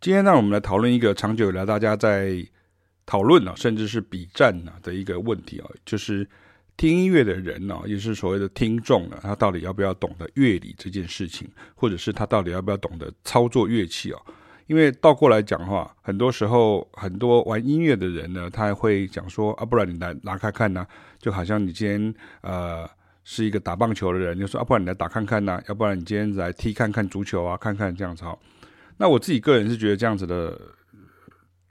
今天呢，我们来讨论一个长久以来大家在讨论啊，甚至是比战啊的一个问题啊，就是听音乐的人呢，也是所谓的听众呢，他到底要不要懂得乐理这件事情，或者是他到底要不要懂得操作乐器啊？因为倒过来讲的话，很多时候很多玩音乐的人呢，他还会讲说啊，不然你来拿开看呢，就好像你今天呃是一个打棒球的人，就说啊，不然你来打看看呐，要不然你今天来踢看看足球啊，看看这样子哈。那我自己个人是觉得这样子的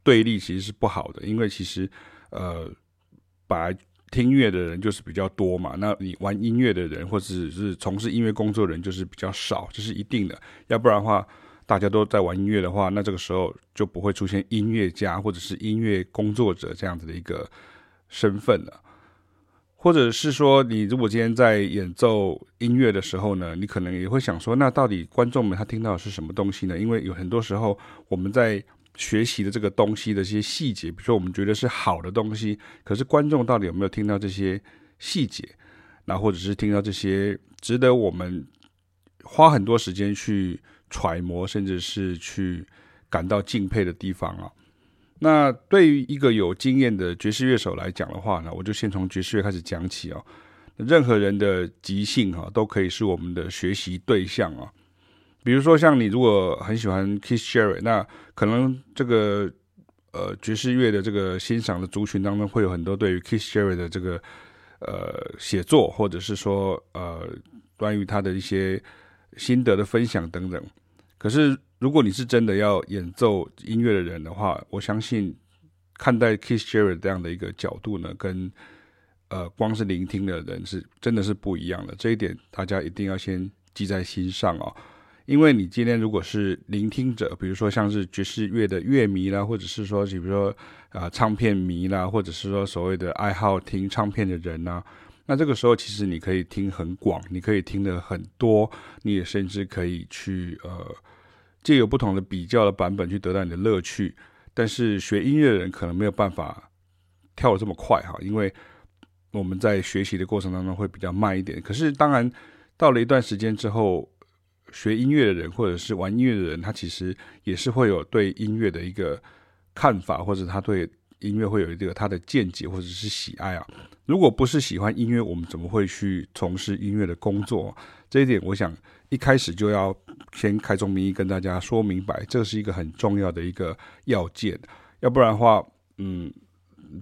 对立其实是不好的，因为其实呃，本来听乐的人就是比较多嘛，那你玩音乐的人或者是从事音乐工作的人就是比较少，这是一定的。要不然的话，大家都在玩音乐的话，那这个时候就不会出现音乐家或者是音乐工作者这样子的一个身份了。或者是说，你如果今天在演奏音乐的时候呢，你可能也会想说，那到底观众们他听到的是什么东西呢？因为有很多时候我们在学习的这个东西的一些细节，比如说我们觉得是好的东西，可是观众到底有没有听到这些细节？那或者是听到这些值得我们花很多时间去揣摩，甚至是去感到敬佩的地方啊？那对于一个有经验的爵士乐手来讲的话呢，我就先从爵士乐开始讲起哦。任何人的即兴哈都可以是我们的学习对象啊。比如说像你如果很喜欢 Keith Jarrett，那可能这个呃爵士乐的这个欣赏的族群当中会有很多对于 Keith Jarrett 的这个呃写作，或者是说呃关于他的一些心得的分享等等。可是，如果你是真的要演奏音乐的人的话，我相信看待 Kiss Jarrett 这样的一个角度呢，跟呃光是聆听的人是真的是不一样的。这一点大家一定要先记在心上哦。因为你今天如果是聆听者，比如说像是爵士乐的乐迷啦，或者是说，比如说啊、唱片迷啦，或者是说所谓的爱好听唱片的人呐。那这个时候，其实你可以听很广，你可以听的很多，你也甚至可以去呃借由不同的比较的版本去得到你的乐趣。但是学音乐的人可能没有办法跳得这么快哈，因为我们在学习的过程当中会比较慢一点。可是当然，到了一段时间之后，学音乐的人或者是玩音乐的人，他其实也是会有对音乐的一个看法，或者他对。音乐会有一个他的见解或者是喜爱啊，如果不是喜欢音乐，我们怎么会去从事音乐的工作？这一点，我想一开始就要先开宗明义跟大家说明白，这是一个很重要的一个要件。要不然的话，嗯，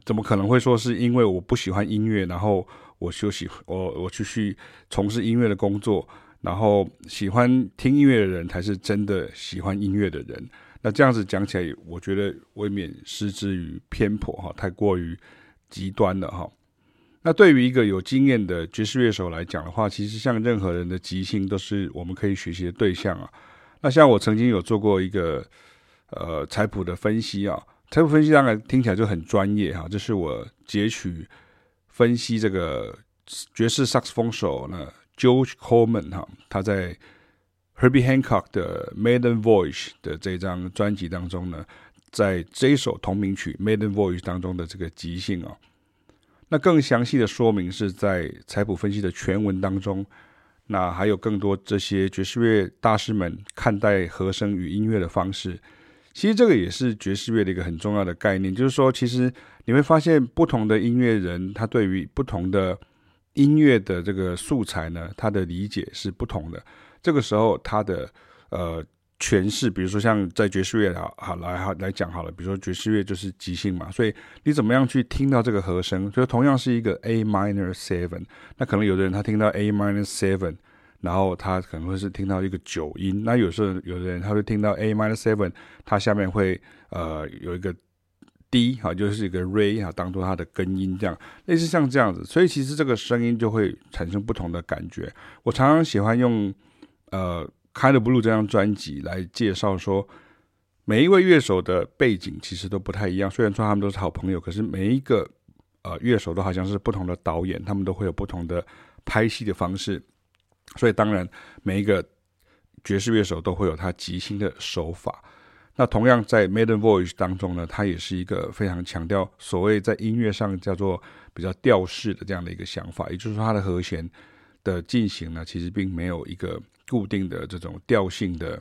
怎么可能会说是因为我不喜欢音乐，然后我休息，我我去去从事音乐的工作，然后喜欢听音乐的人才是真的喜欢音乐的人？那这样子讲起来，我觉得未免失之于偏颇哈，太过于极端了哈。那对于一个有经验的爵士乐手来讲的话，其实像任何人的即兴都是我们可以学习的对象啊。那像我曾经有做过一个呃彩谱的分析啊，彩谱分析当然听起来就很专业哈，这是我截取分析这个爵士萨克斯风手呢 George Coleman 哈，他在。Herbie Hancock 的《Maiden Voyage》的这张专辑当中呢，在这首同名曲《Maiden Voyage》当中的这个即兴啊，那更详细的说明是在财谱分析的全文当中。那还有更多这些爵士乐大师们看待和声与音乐的方式。其实这个也是爵士乐的一个很重要的概念，就是说，其实你会发现不同的音乐人，他对于不同的音乐的这个素材呢，他的理解是不同的。这个时候，他的呃诠释，比如说像在爵士乐好好来好来讲好了，比如说爵士乐就是即兴嘛，所以你怎么样去听到这个和声？就同样是一个 A minor seven，那可能有的人他听到 A minor seven，然后他可能会是听到一个九音，那有时候有的人他会听到 A minor seven，他下面会呃有一个 D 哈，就是一个 Re 哈，当做它的根音这样，类似像这样子，所以其实这个声音就会产生不同的感觉。我常常喜欢用。呃，《Kind of Blue》这张专辑来介绍说，每一位乐手的背景其实都不太一样。虽然说他们都是好朋友，可是每一个呃乐手都好像是不同的导演，他们都会有不同的拍戏的方式。所以当然，每一个爵士乐手都会有他即兴的手法。那同样在《Maiden Voyage》当中呢，他也是一个非常强调所谓在音乐上叫做比较调式的这样的一个想法，也就是说，他的和弦的进行呢，其实并没有一个。固定的这种调性的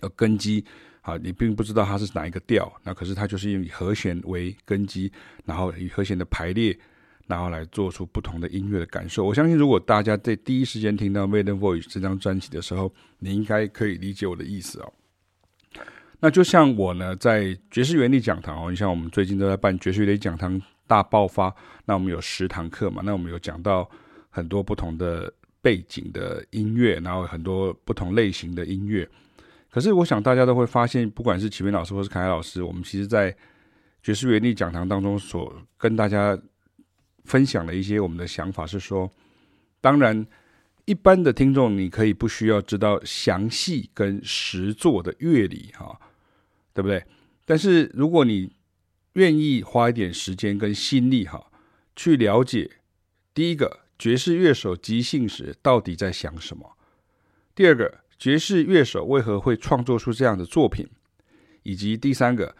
呃根基啊，你并不知道它是哪一个调，那可是它就是以和弦为根基，然后以和弦的排列，然后来做出不同的音乐的感受。我相信，如果大家在第一时间听到《Maiden Voice》这张专辑的时候，你应该可以理解我的意思哦。那就像我呢，在爵士原理讲堂哦，你像我们最近都在办爵士原理讲堂大爆发，那我们有十堂课嘛，那我们有讲到很多不同的背景的音乐，然后很多不同类型的音乐。可是，我想大家都会发现，不管是启明老师或是凯凯老师，我们其实，在爵士原理讲堂当中所跟大家分享的一些我们的想法是说，当然，一般的听众你可以不需要知道详细跟实作的乐理，哈，对不对？但是，如果你愿意花一点时间跟心力，哈，去了解第一个爵士乐手即兴时到底在想什么，第二个。爵士乐手为何会创作出这样的作品？以及第三个，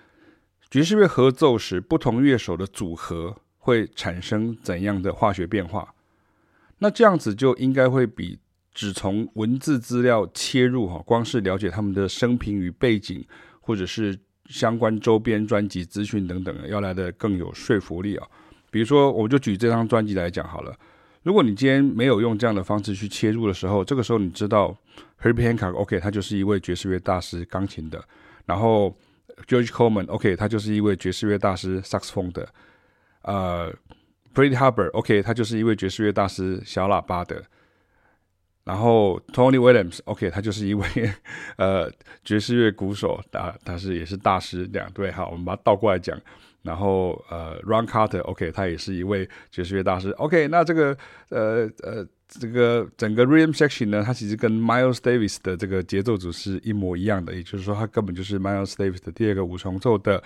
爵士乐合奏时，不同乐手的组合会产生怎样的化学变化？那这样子就应该会比只从文字资料切入哈，光是了解他们的生平与背景，或者是相关周边专辑资讯等等，要来的更有说服力啊。比如说，我就举这张专辑来讲好了。如果你今天没有用这样的方式去切入的时候，这个时候你知道 Herbie Hancock，OK，他就是一位爵士乐大师钢琴的；然后 George Coleman，OK，他就是一位爵士乐大师，saxophone 的；呃，Freddie Hubbard，OK，他就是一位爵士乐大师小喇叭的；然后 Tony Williams，OK，他就是一位 呃爵士乐鼓手，他他是也是大师，这样对，好，我们把它倒过来讲。然后呃，Ron Carter，OK，他也是一位爵士乐大师。OK，那这个呃呃，这个整个 Rhythm Section 呢，它其实跟 Miles Davis 的这个节奏组是一模一样的，也就是说，他根本就是 Miles Davis 的第二个五重奏的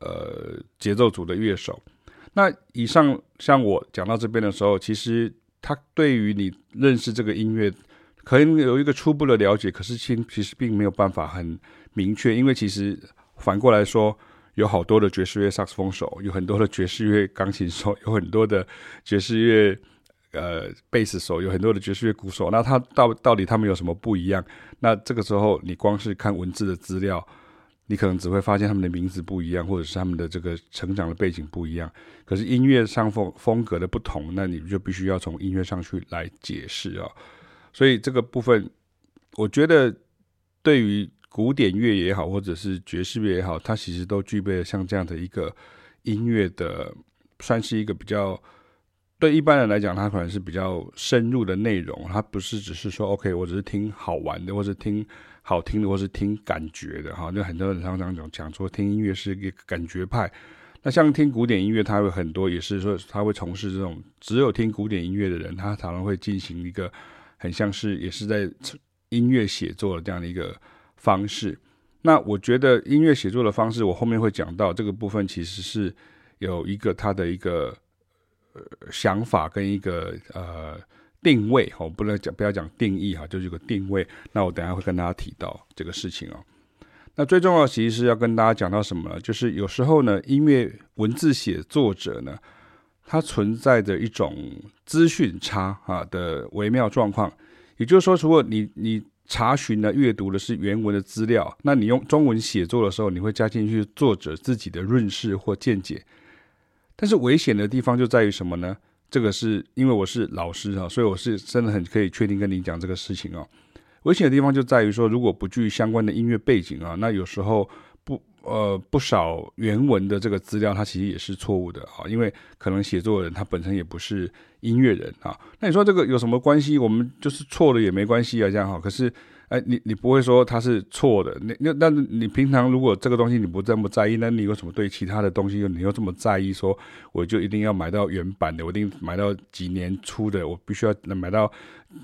呃节奏组的乐手。那以上像我讲到这边的时候，其实他对于你认识这个音乐，可能有一个初步的了解，可是其其实并没有办法很明确，因为其实反过来说。有好多的爵士乐萨克斯风手，有很多的爵士乐钢琴手，有很多的爵士乐呃贝斯手，有很多的爵士乐鼓手。那他到到底他们有什么不一样？那这个时候你光是看文字的资料，你可能只会发现他们的名字不一样，或者是他们的这个成长的背景不一样。可是音乐上风风格的不同，那你就必须要从音乐上去来解释啊。所以这个部分，我觉得对于。古典乐也好，或者是爵士乐也好，它其实都具备了像这样的一个音乐的，算是一个比较对一般人来讲，它可能是比较深入的内容。它不是只是说 OK，我只是听好玩的，或者听好听的，或是听感觉的哈。就很多人常常讲讲说，听音乐是一个感觉派。那像听古典音乐，他会很多也是说，他会从事这种只有听古典音乐的人，他常常会进行一个很像是也是在音乐写作的这样的一个。方式，那我觉得音乐写作的方式，我后面会讲到这个部分，其实是有一个他的一个呃想法跟一个呃定位，我不能讲不要讲定义哈，就是一个定位。那我等下会跟大家提到这个事情哦。那最重要其实是要跟大家讲到什么呢？就是有时候呢，音乐文字写作者呢，它存在着一种资讯差啊的微妙状况。也就是说，如果你你。查询呢，阅读的是原文的资料。那你用中文写作的时候，你会加进去作者自己的润饰或见解。但是危险的地方就在于什么呢？这个是因为我是老师啊，所以我是真的很可以确定跟你讲这个事情啊。危险的地方就在于说，如果不具相关的音乐背景啊，那有时候不。呃，不少原文的这个资料，它其实也是错误的啊，因为可能写作人他本身也不是音乐人啊。那你说这个有什么关系？我们就是错了也没关系啊，这样哈。可是，哎，你你不会说它是错的。那那那你平常如果这个东西你不这么在意，那你为什么对其他的东西你又这么在意？说我就一定要买到原版的，我一定买到几年出的，我必须要能买到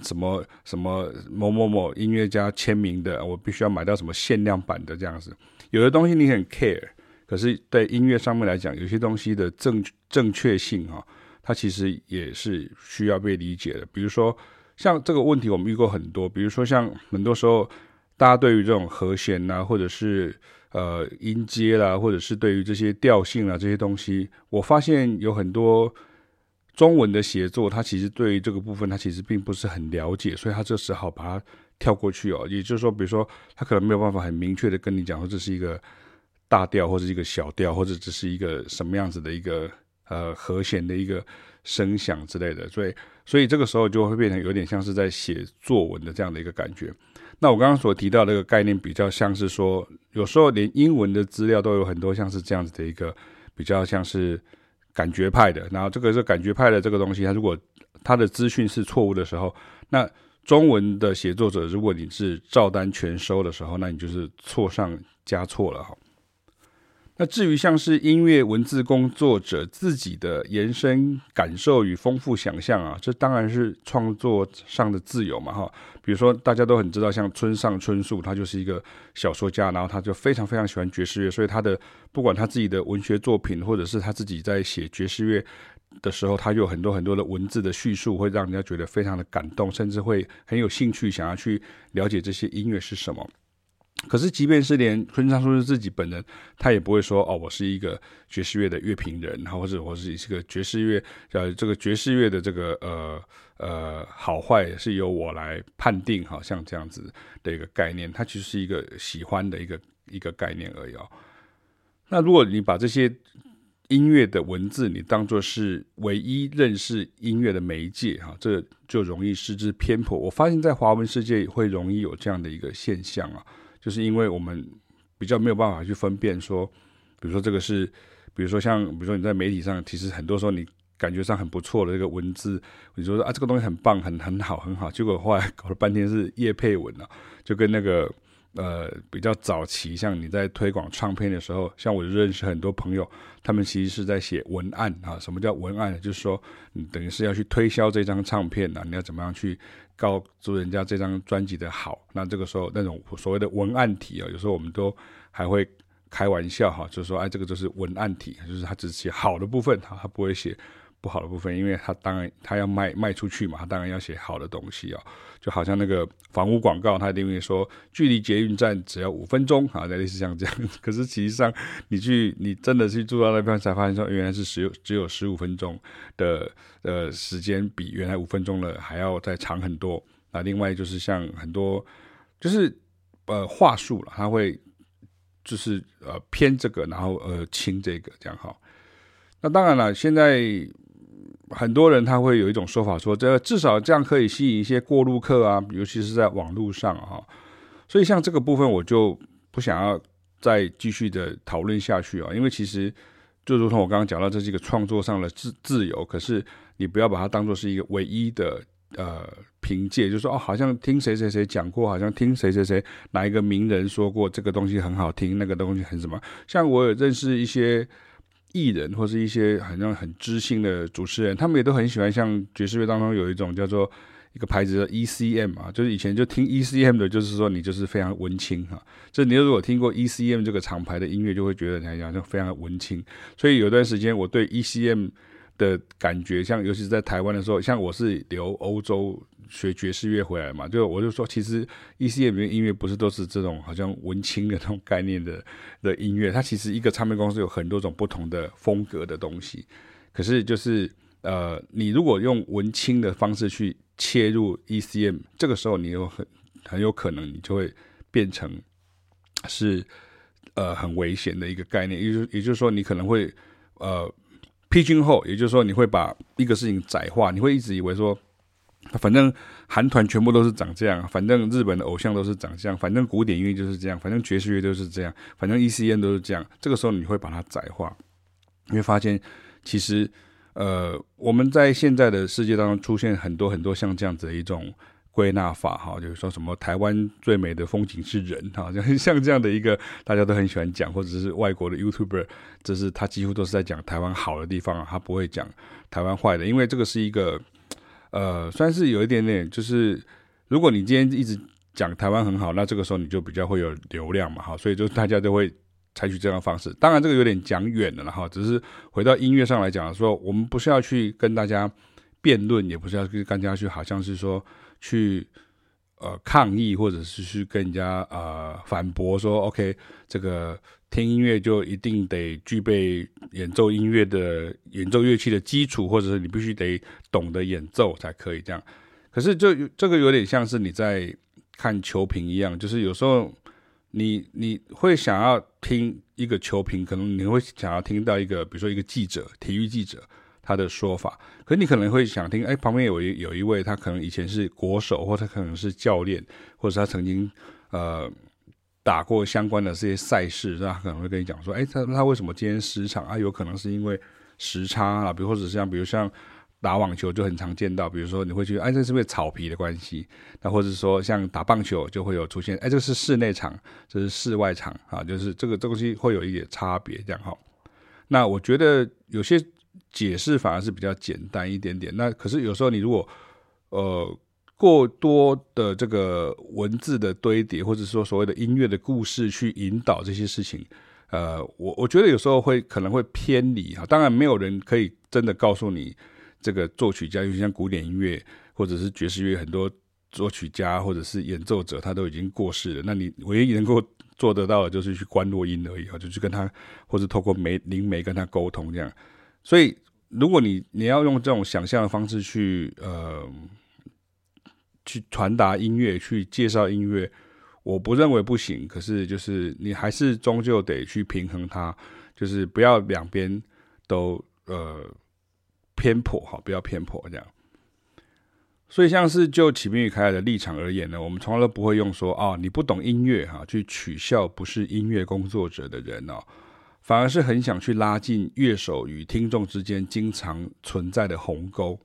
什么什么某某某音乐家签名的，我必须要买到什么限量版的这样子。有的东西你很 care，可是对音乐上面来讲，有些东西的正正确性哈，它其实也是需要被理解的。比如说像这个问题，我们遇过很多。比如说像很多时候，大家对于这种和弦呐，或者是呃音阶啦，或者是对于这些调性啊这些东西，我发现有很多中文的写作，它其实对于这个部分，它其实并不是很了解，所以它就只好把它跳过去哦。也就是说，比如说他可能没有办法很明确的跟你讲说这是一个大调或者一个小调，或者只是一个什么样子的一个呃和弦的一个声响之类的。所以，所以这个时候就会变成有点像是在写作文的这样的一个感觉。那我刚刚所提到的这个概念，比较像是说，有时候连英文的资料都有很多像是这样子的一个比较像是感觉派的。然后这个是感觉派的这个东西，它如果它的资讯是错误的时候，那中文的写作者，如果你是照单全收的时候，那你就是错上加错了哈。那至于像是音乐文字工作者自己的延伸感受与丰富想象啊，这当然是创作上的自由嘛哈。比如说大家都很知道，像村上春树，他就是一个小说家，然后他就非常非常喜欢爵士乐，所以他的不管他自己的文学作品，或者是他自己在写爵士乐的时候，他有很多很多的文字的叙述，会让人家觉得非常的感动，甚至会很有兴趣想要去了解这些音乐是什么。可是，即便是连村上春树自己本人，他也不会说：“哦，我是一个爵士乐的乐评人，或者我是一个爵士乐，呃，这个爵士乐的这个呃呃好坏是由我来判定。”好像这样子的一个概念，它其实是一个喜欢的一个一个概念而已哦。那如果你把这些音乐的文字，你当作是唯一认识音乐的媒介，哈，这就容易失之偏颇。我发现，在华文世界会容易有这样的一个现象啊。就是因为我们比较没有办法去分辨说，比如说这个是，比如说像，比如说你在媒体上，其实很多时候你感觉上很不错的这个文字，你说啊这个东西很棒，很很好，很好，结果后来搞了半天是叶配文啊，就跟那个。呃，比较早期，像你在推广唱片的时候，像我认识很多朋友，他们其实是在写文案啊。什么叫文案？就是说，你等于是要去推销这张唱片啊，你要怎么样去告诉人家这张专辑的好？那这个时候，那种所谓的文案体啊，有时候我们都还会开玩笑哈，就是说，哎，这个就是文案体，就是他只写好的部分，他不会写。不好的部分，因为他当然他要卖卖出去嘛，他当然要写好的东西哦。就好像那个房屋广告，他一定会说距离捷运站只要五分钟啊，类似像这样。可是实上，你去你真的去住到那边才发现说，原来是只有只有十五分钟的呃时间，比原来五分钟的还要再长很多。那另外就是像很多就是呃话术了，他会就是呃偏这个，然后呃轻这个这样哈。那当然了，现在。很多人他会有一种说法说，这至少这样可以吸引一些过路客啊，尤其是在网络上哈。所以像这个部分，我就不想要再继续的讨论下去啊，因为其实就如同我刚刚讲到，这是一个创作上的自自由，可是你不要把它当做是一个唯一的呃凭借，就是说哦，好像听谁谁谁讲过，好像听谁谁谁哪一个名人说过这个东西很好听，那个东西很什么。像我有认识一些。艺人或是一些好像很知性的主持人，他们也都很喜欢。像爵士乐当中有一种叫做一个牌子的 ECM 啊，就是以前就听 ECM 的，就是说你就是非常文青哈。这你如果听过 ECM 这个厂牌的音乐，就会觉得你好像非常的文青。所以有段时间我对 ECM 的感觉，像尤其是在台湾的时候，像我是留欧洲。学爵士乐回来嘛，就我就说，其实 ECM 的音乐不是都是这种好像文青的那种概念的的音乐，它其实一个唱片公司有很多种不同的风格的东西。可是就是呃，你如果用文青的方式去切入 ECM，这个时候你有很很有可能你就会变成是呃很危险的一个概念，也就也就是说你可能会呃 pigeonhole，也就是说你会把一个事情窄化，你会一直以为说。反正韩团全部都是长这样，反正日本的偶像都是长这样，反正古典音乐就是这样，反正爵士乐都是这样，反正 E C N 都是这样。这个时候你会把它窄化，你会发现其实呃我们在现在的世界当中出现很多很多像这样子的一种归纳法哈，就是说什么台湾最美的风景是人哈，像像这样的一个大家都很喜欢讲，或者是外国的 YouTuber，这是他几乎都是在讲台湾好的地方，他不会讲台湾坏的，因为这个是一个。呃，算是有一点点，就是如果你今天一直讲台湾很好，那这个时候你就比较会有流量嘛，哈，所以就大家都会采取这样的方式。当然，这个有点讲远了哈，只是回到音乐上来讲，说我们不是要去跟大家辩论，也不是要跟大家去，好像是说去。呃，抗议或者是去跟人家呃反驳说，OK，这个听音乐就一定得具备演奏音乐的演奏乐器的基础，或者是你必须得懂得演奏才可以这样。可是就这个有点像是你在看球评一样，就是有时候你你会想要听一个球评，可能你会想要听到一个，比如说一个记者，体育记者他的说法，可你可能会想听，哎，旁边有一有一位，他可能以前是国手，或者他可能是教练，或者他曾经呃打过相关的这些赛事，那他可能会跟你讲说，哎，他他为什么今天失场啊？有可能是因为时差啊，比如或者像比如像。打网球就很常见到，比如说你会觉得，哎，这是不是草皮的关系？那或者说像打棒球就会有出现，哎，这是室内场，这是室外场啊，就是这个东西会有一点差别，这样哈。那我觉得有些解释反而是比较简单一点点。那可是有时候你如果呃过多的这个文字的堆叠，或者说所谓的音乐的故事去引导这些事情，呃，我我觉得有时候会可能会偏离哈。当然没有人可以真的告诉你。这个作曲家，尤其像古典音乐或者是爵士乐，很多作曲家或者是演奏者，他都已经过世了。那你唯一能够做得到的，就是去观落音而已啊，就去跟他，或者透过媒灵媒跟他沟通这样。所以，如果你你要用这种想象的方式去呃去传达音乐，去介绍音乐，我不认为不行。可是，就是你还是终究得去平衡它，就是不要两边都呃。偏颇哈，不要偏颇这样。所以，像是就启明与凯凯的立场而言呢，我们从来都不会用说啊、你不懂音乐哈，去取笑不是音乐工作者的人哦，反而是很想去拉近乐手与听众之间经常存在的鸿沟。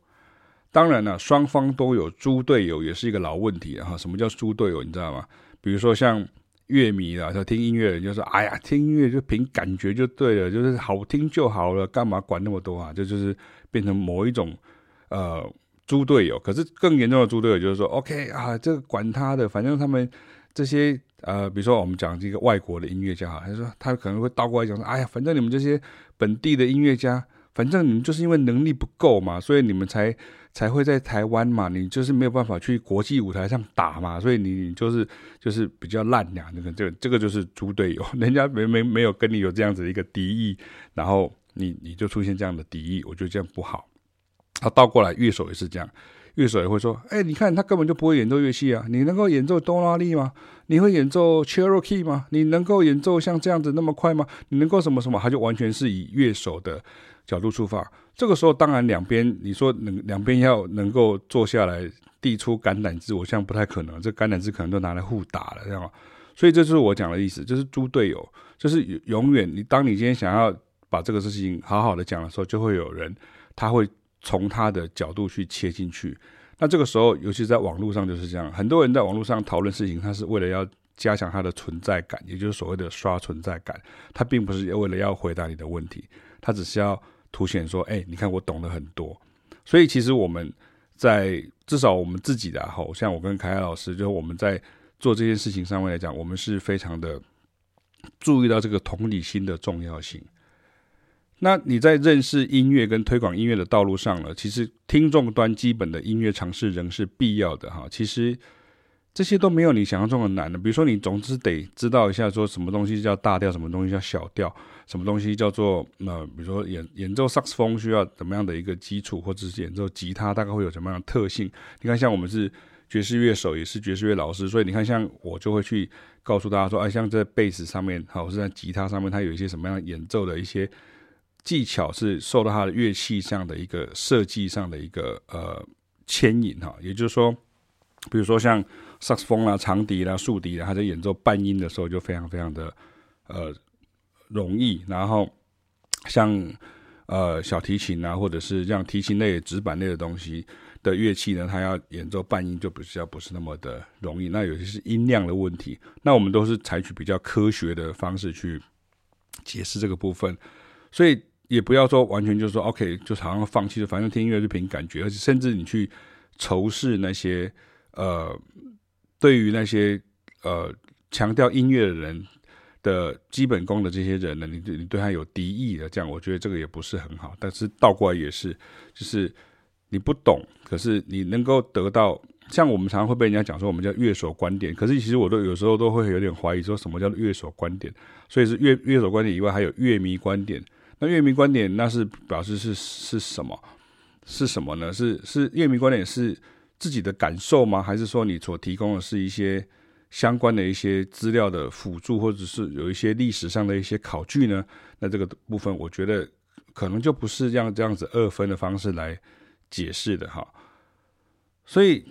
当然了，双方都有猪队友，也是一个老问题哈。什么叫猪队友？你知道吗？比如说像乐迷啊，他听音乐人就说：“哎呀，听音乐就凭感觉就对了，就是好听就好了，干嘛管那么多啊？”这，就是。变成某一种呃猪队友，可是更严重的猪队友就是说，OK 啊，这个管他的，反正他们这些呃，比如说我们讲这个外国的音乐家哈，他说他可能会倒过来讲说，哎呀，反正你们这些本地的音乐家，反正你们就是因为能力不够嘛，所以你们才才会在台湾嘛，你就是没有办法去国际舞台上打嘛，所以你你就是就是比较烂呀，这个这个这个就是猪队友，人家没没没有跟你有这样子的一个敌意，然后。你你就出现这样的敌意，我觉得这样不好。他倒过来，乐手也是这样，乐手也会说：“哎，你看他根本就不会演奏乐器啊！你能够演奏多拉利吗？你会演奏 Cherokee 吗？你能够演奏像这样子那么快吗？你能够什么什么？”他就完全是以乐手的角度出发。这个时候，当然两边你说能两边要能够坐下来递出橄榄枝，我想不太可能。这橄榄枝可能都拿来互打了，这样。所以这就是我讲的意思，就是猪队友，就是永远你当你今天想要。把这个事情好好的讲的时候，就会有人他会从他的角度去切进去。那这个时候，尤其在网络上就是这样，很多人在网络上讨论事情，他是为了要加强他的存在感，也就是所谓的刷存在感。他并不是为了要回答你的问题，他只是要凸显说：“哎，你看我懂得很多。”所以其实我们在至少我们自己的哈，像我跟凯凯老师，就是我们在做这件事情上面来讲，我们是非常的注意到这个同理心的重要性。那你在认识音乐跟推广音乐的道路上呢，其实听众端基本的音乐常识仍是必要的哈。其实这些都没有你想象中的难的。比如说，你总之得知道一下，说什么东西叫大调，什么东西叫小调，什么东西叫做呃，比如说演演奏萨克斯风需要怎么样的一个基础，或者是演奏吉他大概会有什么样的特性。你看，像我们是爵士乐手，也是爵士乐老师，所以你看，像我就会去告诉大家说，哎，像在贝斯上面，好，是在吉他上面，它有一些什么样演奏的一些。技巧是受到它的乐器上的一个设计上的一个呃牵引哈，也就是说，比如说像萨克斯风啦、长笛啦、竖笛啦，它在演奏半音的时候就非常非常的呃容易，然后像呃小提琴啊，或者是像提琴类、指板类的东西的乐器呢，它要演奏半音就比较不是那么的容易。那有些是音量的问题，那我们都是采取比较科学的方式去解释这个部分，所以。也不要说完全就是说 OK，就好像放弃了，反正听音乐就凭感觉，而且甚至你去仇视那些呃，对于那些呃强调音乐的人的基本功的这些人呢，你对你对他有敌意的，这样我觉得这个也不是很好。但是倒过来也是，就是你不懂，可是你能够得到，像我们常常会被人家讲说我们叫乐手观点，可是其实我都有时候都会有点怀疑，说什么叫乐手观点？所以是乐乐手观点以外，还有乐迷观点。那乐迷观点，那是表示是是什么？是什么呢？是是乐迷观点是自己的感受吗？还是说你所提供的是一些相关的一些资料的辅助，或者是有一些历史上的一些考据呢？那这个部分，我觉得可能就不是这样这样子二分的方式来解释的哈。所以，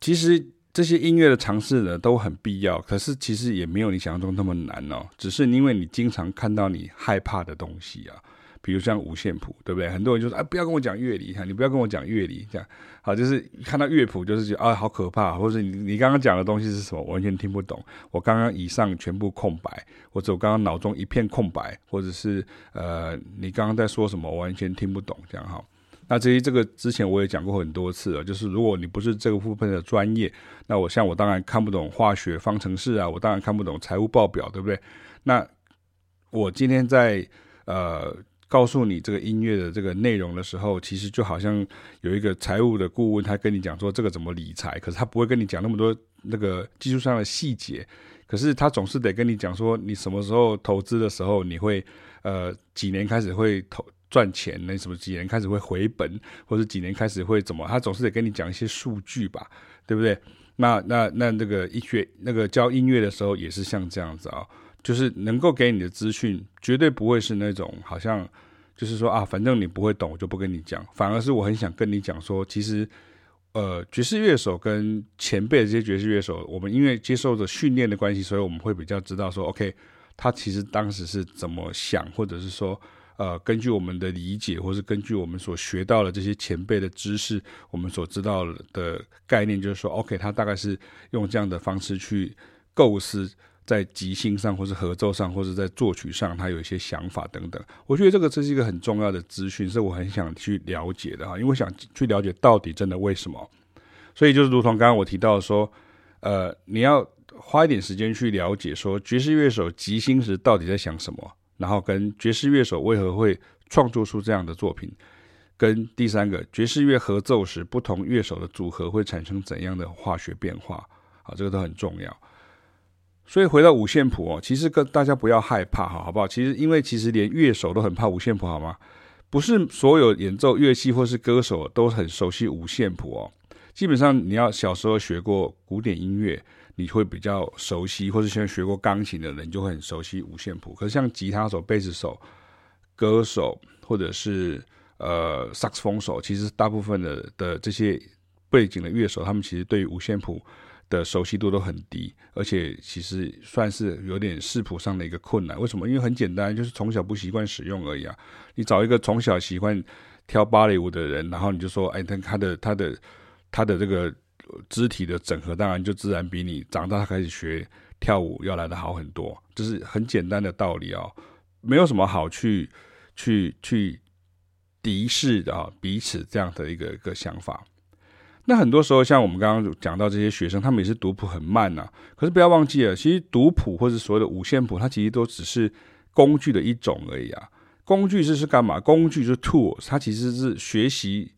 其实这些音乐的尝试呢，都很必要。可是，其实也没有你想象中那么难哦。只是因为你经常看到你害怕的东西啊。比如像五线谱，对不对？很多人就说：“哎，不要跟我讲乐理，哈，你不要跟我讲乐理，这样好。”就是看到乐谱，就是觉得啊，好可怕，或者你你刚刚讲的东西是什么，完全听不懂。我刚刚以上全部空白，或者我刚刚脑中一片空白，或者是呃，你刚刚在说什么，完全听不懂，这样哈。那至于这个之前我也讲过很多次了，就是如果你不是这个部分的专业，那我像我当然看不懂化学方程式啊，我当然看不懂财务报表，对不对？那我今天在呃。告诉你这个音乐的这个内容的时候，其实就好像有一个财务的顾问，他跟你讲说这个怎么理财，可是他不会跟你讲那么多那个技术上的细节，可是他总是得跟你讲说你什么时候投资的时候，你会呃几年开始会投赚钱，那什么几年开始会回本，或者几年开始会怎么，他总是得跟你讲一些数据吧，对不对？那那那那个一学那个教音乐的时候也是像这样子啊、就是能够给你的资讯绝对不会是那种好像。就是说啊，反正你不会懂，我就不跟你讲。反而是我很想跟你讲说，其实，呃，爵士乐手跟前辈这些爵士乐手，我们因为接受着训练的关系，所以我们会比较知道说，OK，他其实当时是怎么想，或者是说，呃，根据我们的理解，或是根据我们所学到的这些前辈的知识，我们所知道的概念，就是说，OK，他大概是用这样的方式去构思。在即兴上，或是合奏上，或者在作曲上，他有一些想法等等。我觉得这个这是一个很重要的资讯，是我很想去了解的哈，因为我想去了解到底真的为什么。所以就是如同刚刚我提到说，呃，你要花一点时间去了解说爵士乐手即兴时到底在想什么，然后跟爵士乐手为何会创作出这样的作品，跟第三个爵士乐合奏时不同乐手的组合会产生怎样的化学变化，啊，这个都很重要。所以回到五线谱哦，其实跟大家不要害怕哈，好不好？其实因为其实连乐手都很怕五线谱，好吗？不是所有演奏乐器或是歌手都很熟悉五线谱哦。基本上你要小时候学过古典音乐，你会比较熟悉，或是现在学过钢琴的人就会很熟悉五线谱。可是像吉他手、贝斯手、歌手或者是呃萨克斯风手，其实大部分的的这些背景的乐手，他们其实对于五线谱。的熟悉度都很低，而且其实算是有点视谱上的一个困难。为什么？因为很简单，就是从小不习惯使用而已啊。你找一个从小喜欢跳芭蕾舞的人，然后你就说，哎，他他的他的他的这个肢体的整合，当然就自然比你长大开始学跳舞要来得好很多。这是很简单的道理啊，没有什么好去去去敌视的啊，彼此这样的一个一个想法。那很多时候，像我们刚刚讲到这些学生，他们也是读谱很慢呐、啊。可是不要忘记了，其实读谱或者所谓的五线谱，它其实都只是工具的一种而已啊。工具是是干嘛？工具是 tool，它其实是学习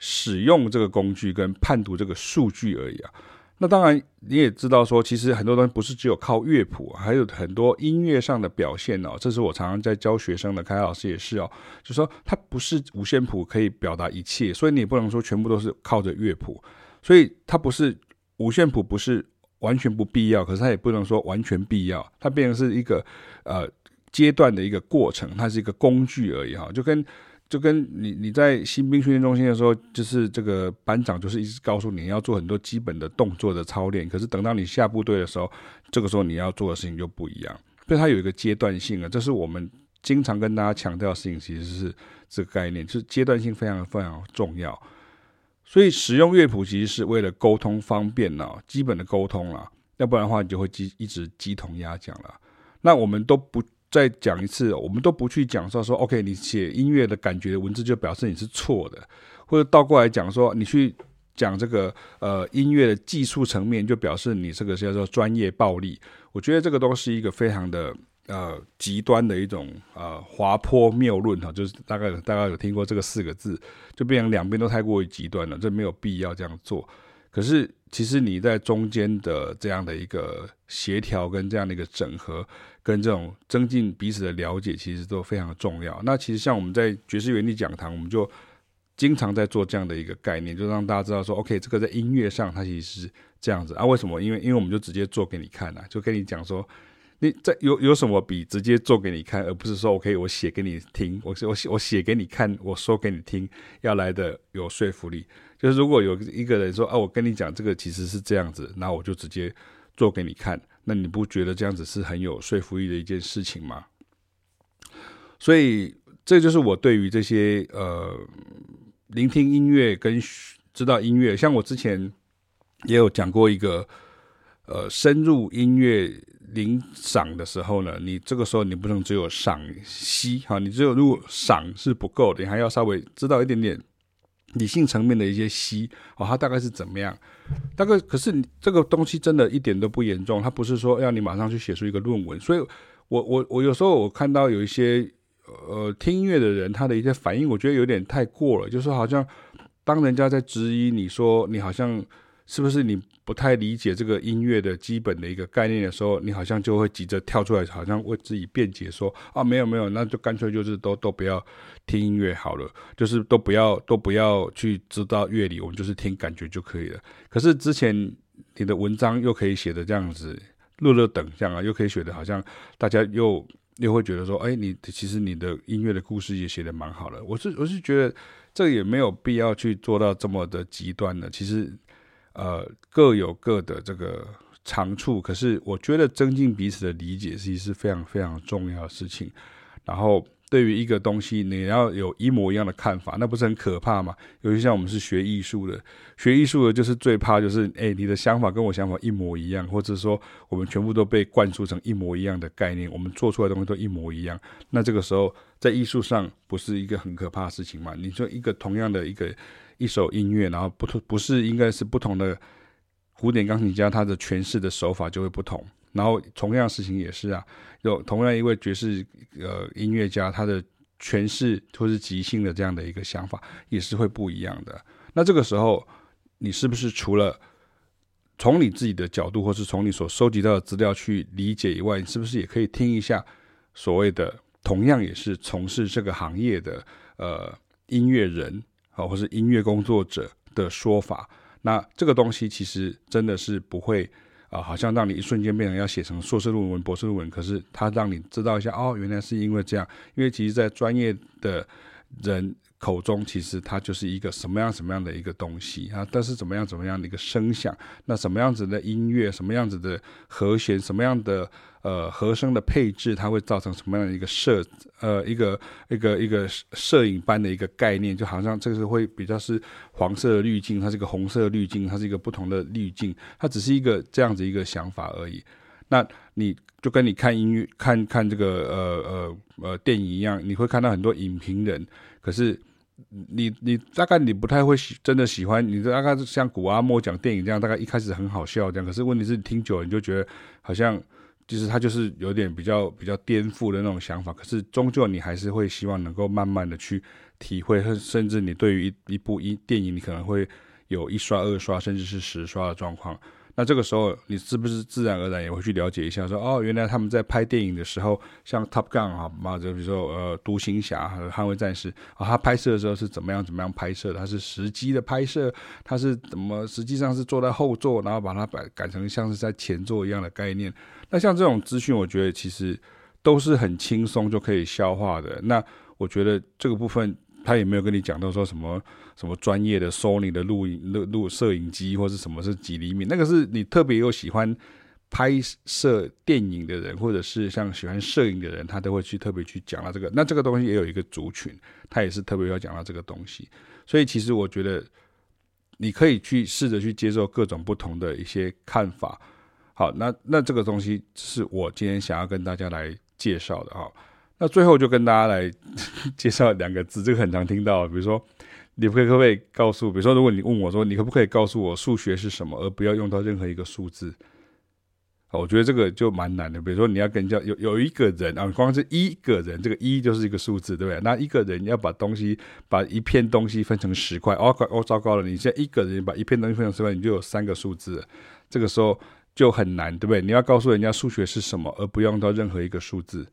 使用这个工具跟判读这个数据而已啊。那当然，你也知道说，其实很多东西不是只有靠乐谱，还有很多音乐上的表现哦。这是我常常在教学生的，凯老师也是哦，就说它不是五线谱可以表达一切，所以你也不能说全部都是靠着乐谱，所以它不是五线谱不是完全不必要，可是它也不能说完全必要，它变成是一个呃阶段的一个过程，它是一个工具而已哈，就跟。就跟你你在新兵训练中心的时候，就是这个班长就是一直告诉你要做很多基本的动作的操练，可是等到你下部队的时候，这个时候你要做的事情就不一样，所以它有一个阶段性啊，这是我们经常跟大家强调的事情，其实是这个概念，就是阶段性非常非常重要。所以使用乐谱其实是为了沟通方便呢，基本的沟通啦，要不然的话你就会鸡一直鸡同鸭讲了。那我们都不。再讲一次，我们都不去讲说说，OK，你写音乐的感觉的文字就表示你是错的，或者倒过来讲说，你去讲这个呃音乐的技术层面，就表示你这个叫做专业暴力。我觉得这个都是一个非常的呃极端的一种呃滑坡谬论哈，就是大概大概有听过这个四个字，就变成两边都太过于极端了，这没有必要这样做。可是其实你在中间的这样的一个协调跟这样的一个整合。跟这种增进彼此的了解，其实都非常的重要。那其实像我们在爵士原理讲堂，我们就经常在做这样的一个概念，就让大家知道说，OK，这个在音乐上它其实是这样子啊。为什么？因为因为我们就直接做给你看啊，就跟你讲说，你在有有什么比直接做给你看，而不是说 OK，我写给你听，我我写我写给你看，我说给你听，要来的有说服力。就是如果有一个人说啊，我跟你讲这个其实是这样子，那我就直接做给你看，那你不觉得这样子是很有说服力的一件事情吗？所以这就是我对于这些呃。聆听音乐跟知道音乐，像我之前也有讲过一个，呃，深入音乐聆赏的时候呢，你这个时候你不能只有赏析哈，你只有如果赏是不够的，你还要稍微知道一点点理性层面的一些析哦，它大概是怎么样？大概可是你这个东西真的一点都不严重，它不是说要你马上去写出一个论文，所以我我我有时候我看到有一些。呃，听音乐的人他的一些反应，我觉得有点太过了。就是好像当人家在质疑你说你好像是不是你不太理解这个音乐的基本的一个概念的时候，你好像就会急着跳出来，好像为自己辩解说啊，没有没有，那就干脆就是都都不要听音乐好了，就是都不要都不要去知道乐理，我们就是听感觉就可以了。可是之前你的文章又可以写的这样子乐乐等这样啊，又可以写的好像大家又。又会觉得说，哎，你其实你的音乐的故事也写得蛮好的。我是我是觉得这也没有必要去做到这么的极端的。其实，呃，各有各的这个长处。可是我觉得增进彼此的理解，其实是非常非常重要的事情。然后。对于一个东西，你要有一模一样的看法，那不是很可怕吗？尤其像我们是学艺术的，学艺术的就是最怕就是，哎，你的想法跟我想法一模一样，或者说我们全部都被灌输成一模一样的概念，我们做出来的东西都一模一样。那这个时候在艺术上不是一个很可怕的事情吗？你说一个同样的一个一首音乐，然后不同不是应该是不同的古典钢琴家，他的诠释的手法就会不同。然后同样事情也是啊，有同样一位爵士呃音乐家，他的诠释或是即兴的这样的一个想法也是会不一样的。那这个时候，你是不是除了从你自己的角度，或是从你所收集到的资料去理解以外，你是不是也可以听一下所谓的同样也是从事这个行业的呃音乐人啊，或是音乐工作者的说法？那这个东西其实真的是不会。啊，好像让你一瞬间变成要写成硕士论文、博士论文，可是它让你知道一下，哦，原来是因为这样。因为其实，在专业的人口中，其实它就是一个什么样什么样的一个东西啊，但是怎么样怎么样的一个声响，那什么样子的音乐，什么样子的和弦，什么样的。呃，和声的配置，它会造成什么样的一个摄呃一个一个一个摄影般的一个概念，就好像这个是会比较是黄色的滤镜，它是一个红色的滤镜，它是一个不同的滤镜，它只是一个这样子一个想法而已。那你就跟你看音乐、看看这个呃呃呃电影一样，你会看到很多影评人，可是你你大概你不太会喜真的喜欢，你大概像古阿莫讲电影这样，大概一开始很好笑这样，可是问题是你听久了，你就觉得好像。其实他就是有点比较比较颠覆的那种想法，可是终究你还是会希望能够慢慢的去体会，甚至你对于一部一电影，你可能会有一刷、二刷，甚至是十刷的状况。那这个时候，你是不是自然而然也会去了解一下说，哦，原来他们在拍电影的时候，像 Top Gun 啊，嘛，就比如说呃，独行侠和捍卫战士啊，他拍摄的时候是怎么样怎么样拍摄的？他是实机的拍摄，他是怎么实际上是坐在后座，然后把它改改成像是在前座一样的概念。那像这种资讯，我觉得其实都是很轻松就可以消化的。那我觉得这个部分，他也没有跟你讲到说什么什么专业的 Sony 的录影录录摄影机，或是什么是几厘米，那个是你特别有喜欢拍摄电影的人，或者是像喜欢摄影的人，他都会去特别去讲到这个。那这个东西也有一个族群，他也是特别要讲到这个东西。所以其实我觉得你可以去试着去接受各种不同的一些看法。好，那那这个东西是我今天想要跟大家来介绍的哈。那最后就跟大家来 介绍两个字，这个很常听到，比如说，你可不可以告诉，比如说，如果你问我说，你可不可以告诉我数学是什么，而不要用到任何一个数字？我觉得这个就蛮难的。比如说，你要跟人家有有一个人啊，光是一个人，这个一就是一个数字，对不对？那一个人要把东西，把一片东西分成十块，哦，哦，糟糕了！你现在一个人把一片东西分成十块，你就有三个数字，这个时候。就很难，对不对？你要告诉人家数学是什么，而不用到任何一个数字，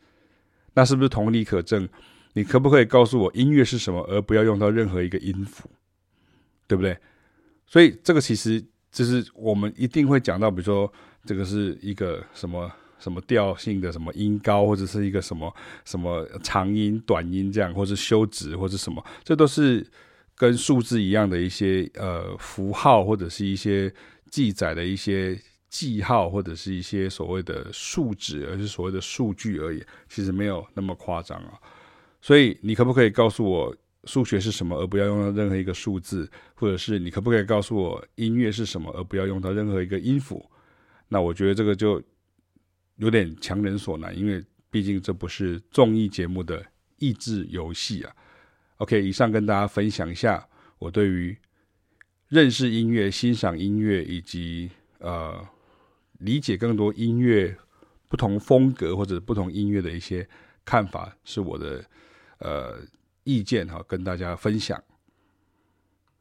那是不是同理可证？你可不可以告诉我音乐是什么，而不要用到任何一个音符，对不对？所以这个其实就是我们一定会讲到，比如说这个是一个什么什么调性的什么音高，或者是一个什么什么长音、短音这样，或者休止，或者什么，这都是跟数字一样的一些呃符号，或者是一些记载的一些记号，或者是一些所谓的数值，而是所谓的数据而已，其实没有那么夸张啊。所以你可不可以告诉我？数学是什么，而不要用到任何一个数字，或者是你可不可以告诉我音乐是什么，而不要用到任何一个音符？那我觉得这个就有点强人所难，因为毕竟这不是综艺节目的益智游戏啊。OK，以上跟大家分享一下我对于认识音乐、欣赏音乐以及呃理解更多音乐不同风格或者不同音乐的一些看法，是我的呃。意见哈，跟大家分享。